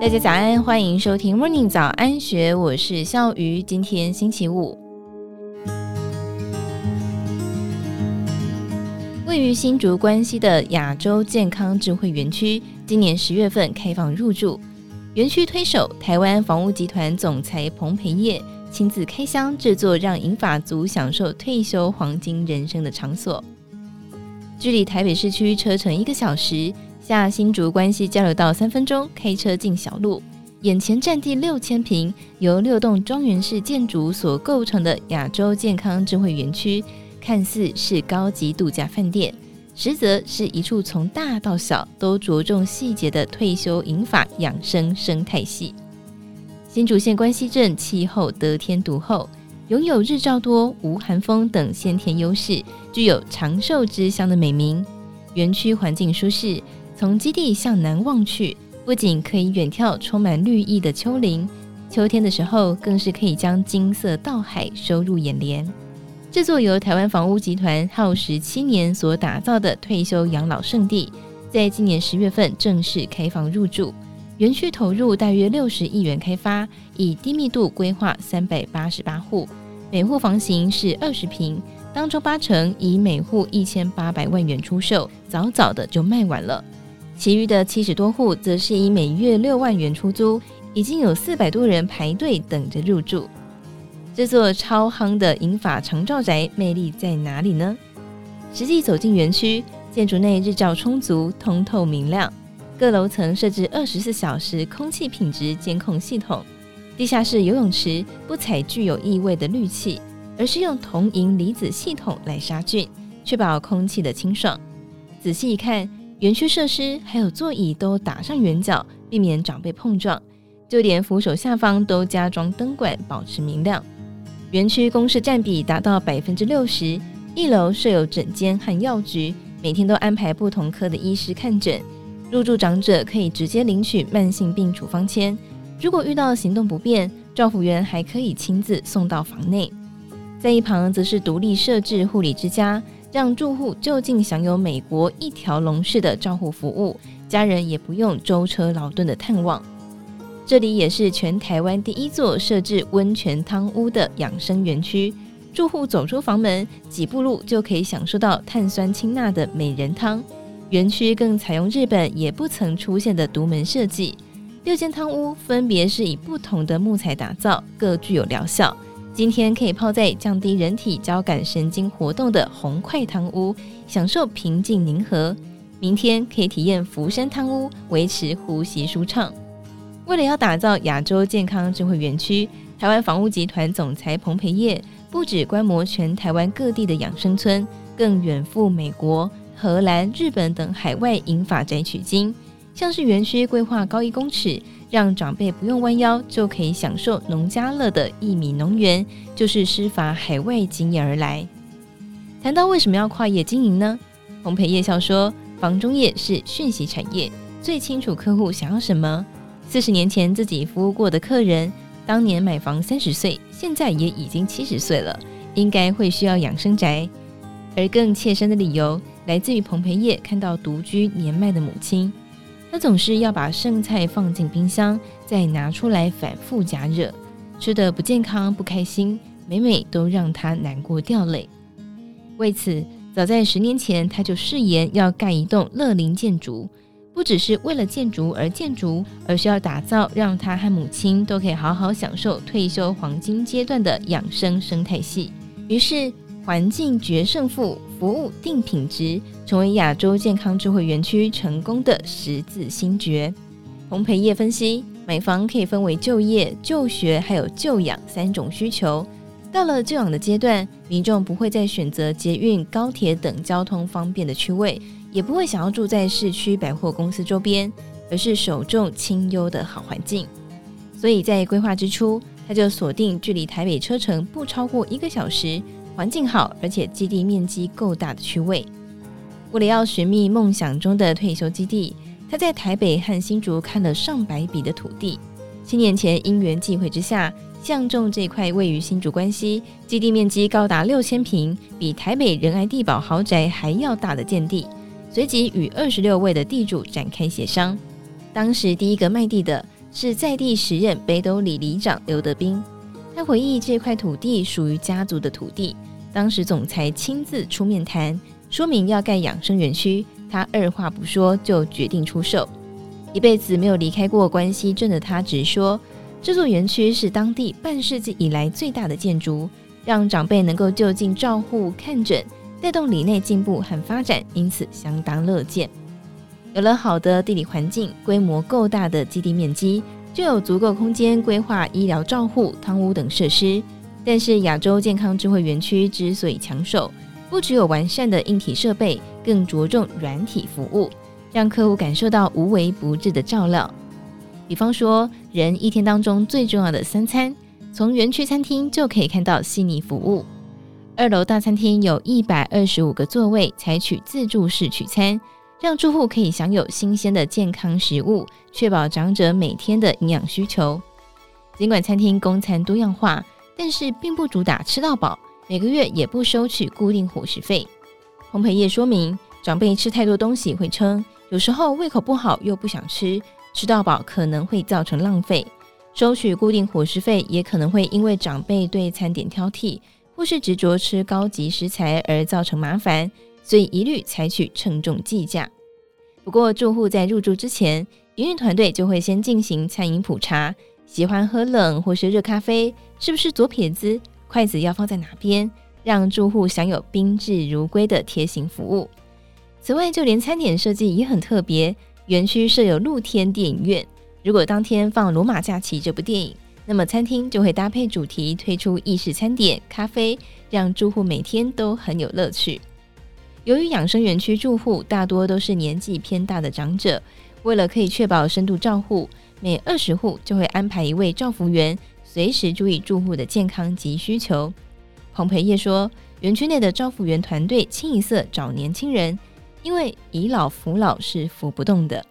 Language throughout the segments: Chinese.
大家早安，欢迎收听 Morning 早安学，我是笑鱼。今天星期五，位于新竹关西的亚洲健康智慧园区，今年十月份开放入住。园区推手台湾房屋集团总裁彭培业亲自开箱制作，让银发族享受退休黄金人生的场所。距离台北市区车程一个小时。下新竹关西交流道三分钟，开车进小路。眼前占地六千坪，由六栋庄园式建筑所构成的亚洲健康智慧园区，看似是高级度假饭店，实则是一处从大到小都着重细节的退休银发养生生态系。新竹县关西镇气候得天独厚，拥有日照多、无寒风等先天优势，具有长寿之乡的美名。园区环境舒适。从基地向南望去，不仅可以远眺充满绿意的丘陵，秋天的时候更是可以将金色稻海收入眼帘。这座由台湾房屋集团耗时七年所打造的退休养老圣地，在今年十月份正式开放入住。园区投入大约六十亿元开发，以低密度规划三百八十八户，每户房型是二十平，当中八成以每户一千八百万元出售，早早的就卖完了。其余的七十多户则是以每月六万元出租，已经有四百多人排队等着入住。这座超夯的银发长照宅魅力在哪里呢？实际走进园区，建筑内日照充足、通透明亮，各楼层设置二十四小时空气品质监控系统。地下室游泳池不采具有异味的氯气，而是用铜银离子系统来杀菌，确保空气的清爽。仔细一看。园区设施还有座椅都打上圆角，避免长辈碰撞。就连扶手下方都加装灯管，保持明亮。园区公设占比达到百分之六十，一楼设有诊间和药局，每天都安排不同科的医师看诊。入住长者可以直接领取慢性病处方签，如果遇到行动不便，照服员还可以亲自送到房内。在一旁则是独立设置护理之家。让住户就近享有美国一条龙式的照护服务，家人也不用舟车劳顿的探望。这里也是全台湾第一座设置温泉汤屋的养生园区，住户走出房门几步路就可以享受到碳酸氢钠的美人汤。园区更采用日本也不曾出现的独门设计，六间汤屋分别是以不同的木材打造，各具有疗效。今天可以泡在降低人体交感神经活动的红块汤屋，享受平静宁和；明天可以体验福山汤屋，维持呼吸舒畅。为了要打造亚洲健康智慧园区，台湾房屋集团总裁彭培业不止观摩全台湾各地的养生村，更远赴美国、荷兰、日本等海外引法宅取经。像是园区规划高一公尺，让长辈不用弯腰就可以享受农家乐的薏米农园，就是施法海外经验而来。谈到为什么要跨业经营呢？彭培业笑说：“房中业是讯息产业，最清楚客户想要什么。四十年前自己服务过的客人，当年买房三十岁，现在也已经七十岁了，应该会需要养生宅。而更切身的理由，来自于彭培业看到独居年迈的母亲。”他总是要把剩菜放进冰箱，再拿出来反复加热，吃得不健康、不开心，每每都让他难过掉泪。为此，早在十年前，他就誓言要盖一栋乐龄建筑，不只是为了建筑而建筑，而是要打造让他和母亲都可以好好享受退休黄金阶段的养生生态系。于是，环境决胜负，服务定品质，成为亚洲健康智慧园区成功的十字心诀。彭培业分析，买房可以分为就业、就学还有就养三种需求。到了就养的阶段，民众不会再选择捷运、高铁等交通方便的区位，也不会想要住在市区百货公司周边，而是首重清幽的好环境。所以在规划之初，他就锁定距离台北车程不超过一个小时。环境好，而且基地面积够大的区位。为了要寻觅梦想中的退休基地，他在台北和新竹看了上百笔的土地。七年前因缘际会之下，相中这块位于新竹关西、基地面积高达六千坪、比台北仁爱地堡豪宅还要大的建地，随即与二十六位的地主展开协商。当时第一个卖地的是在地时任北斗里里长刘德斌。他回忆这块土地属于家族的土地，当时总裁亲自出面谈，说明要盖养生园区，他二话不说就决定出售。一辈子没有离开过关西镇的他直说，这座园区是当地半世纪以来最大的建筑，让长辈能够就近照护看诊，带动里内进步和发展，因此相当乐见。有了好的地理环境，规模够大的基地面积。就有足够空间规划医疗照护、汤屋等设施。但是亚洲健康智慧园区之所以抢手，不只有完善的硬体设备，更着重软体服务，让客户感受到无微不至的照料。比方说，人一天当中最重要的三餐，从园区餐厅就可以看到细腻服务。二楼大餐厅有一百二十五个座位，采取自助式取餐。让住户可以享有新鲜的健康食物，确保长者每天的营养需求。尽管餐厅供餐多样化，但是并不主打吃到饱，每个月也不收取固定伙食费。彭培业说明，长辈吃太多东西会撑，有时候胃口不好又不想吃，吃到饱可能会造成浪费。收取固定伙食费也可能会因为长辈对餐点挑剔，或是执着吃高级食材而造成麻烦。所以一律采取称重计价。不过住户在入住之前，营运团队就会先进行餐饮普查，喜欢喝冷或是热咖啡，是不是左撇子，筷子要放在哪边，让住户享有宾至如归的贴心服务。此外，就连餐点设计也很特别，园区设有露天电影院。如果当天放《罗马假期》这部电影，那么餐厅就会搭配主题推出意式餐点、咖啡，让住户每天都很有乐趣。由于养生园区住户大多都是年纪偏大的长者，为了可以确保深度照护，每二十户就会安排一位照服员，随时注意住户的健康及需求。彭培业说，园区内的照服员团队清一色找年轻人，因为以老扶老是扶不动的。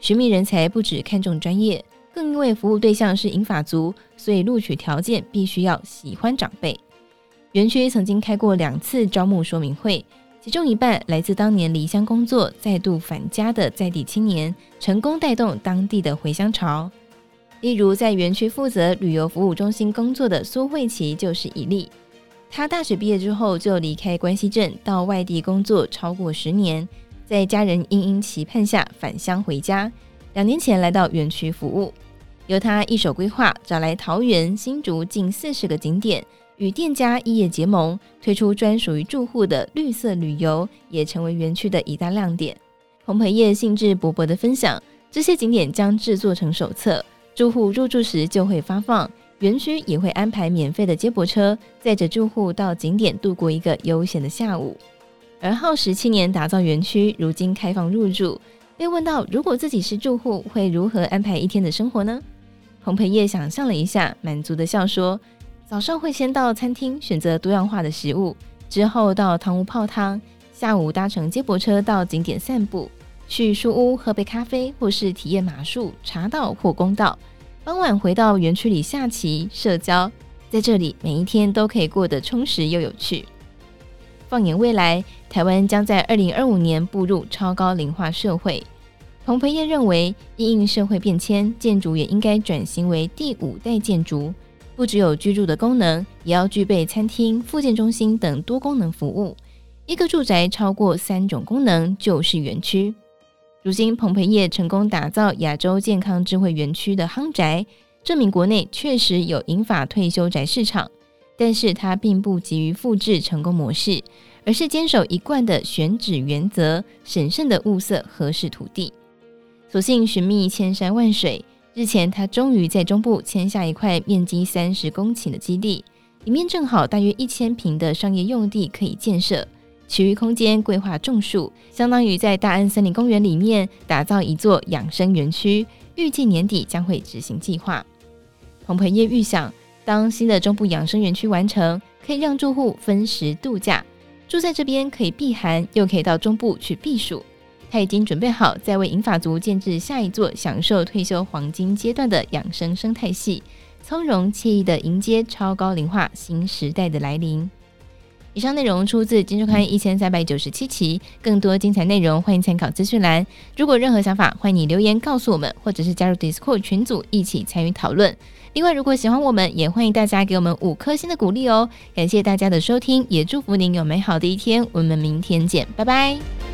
寻觅人才不只看重专业，更因为服务对象是银发族，所以录取条件必须要喜欢长辈。园区曾经开过两次招募说明会。其中一半来自当年离乡工作、再度返家的在地青年，成功带动当地的回乡潮。例如，在园区负责旅游服务中心工作的苏慧琪就是一例。他大学毕业之后就离开关西镇，到外地工作超过十年，在家人殷殷期盼下返乡回家。两年前来到园区服务，由他一手规划，找来桃园、新竹近四十个景点。与店家一业结盟，推出专属于住户的绿色旅游，也成为园区的一大亮点。彭培业兴致勃勃地分享，这些景点将制作成手册，住户入住时就会发放。园区也会安排免费的接驳车，载着住户到景点度过一个悠闲的下午。而耗时七年打造园区，如今开放入住。被问到如果自己是住户，会如何安排一天的生活呢？彭培业想象了一下，满足地笑说。早上会先到餐厅选择多样化的食物，之后到汤屋泡汤，下午搭乘接驳车到景点散步，去书屋喝杯咖啡，或是体验马术、茶道或公道。傍晚回到园区里下棋、社交，在这里每一天都可以过得充实又有趣。放眼未来，台湾将在二零二五年步入超高龄化社会。彭培业认为，因应社会变迁，建筑也应该转型为第五代建筑。不只有居住的功能，也要具备餐厅、复健中心等多功能服务。一个住宅超过三种功能就是园区。如今，彭培业成功打造亚洲健康智慧园区的夯宅，证明国内确实有银发退休宅市场。但是他并不急于复制成功模式，而是坚守一贯的选址原则，审慎的物色合适土地。所幸寻觅千山万水。日前，他终于在中部签下一块面积三十公顷的基地，里面正好大约一千坪的商业用地可以建设，其余空间规划种树，相当于在大安森林公园里面打造一座养生园区。预计年底将会执行计划。彭培业预想，当新的中部养生园区完成，可以让住户分时度假，住在这边可以避寒，又可以到中部去避暑。他已经准备好，再为银发族建置下一座享受退休黄金阶段的养生生态系，从容惬意地迎接超高龄化新时代的来临。以上内容出自《金周刊》一千三百九十七期，更多精彩内容欢迎参考资讯栏。如果任何想法，欢迎你留言告诉我们，或者是加入 Discord 群组一起参与讨论。另外，如果喜欢我们，也欢迎大家给我们五颗星的鼓励哦。感谢大家的收听，也祝福您有美好的一天。我们明天见，拜拜。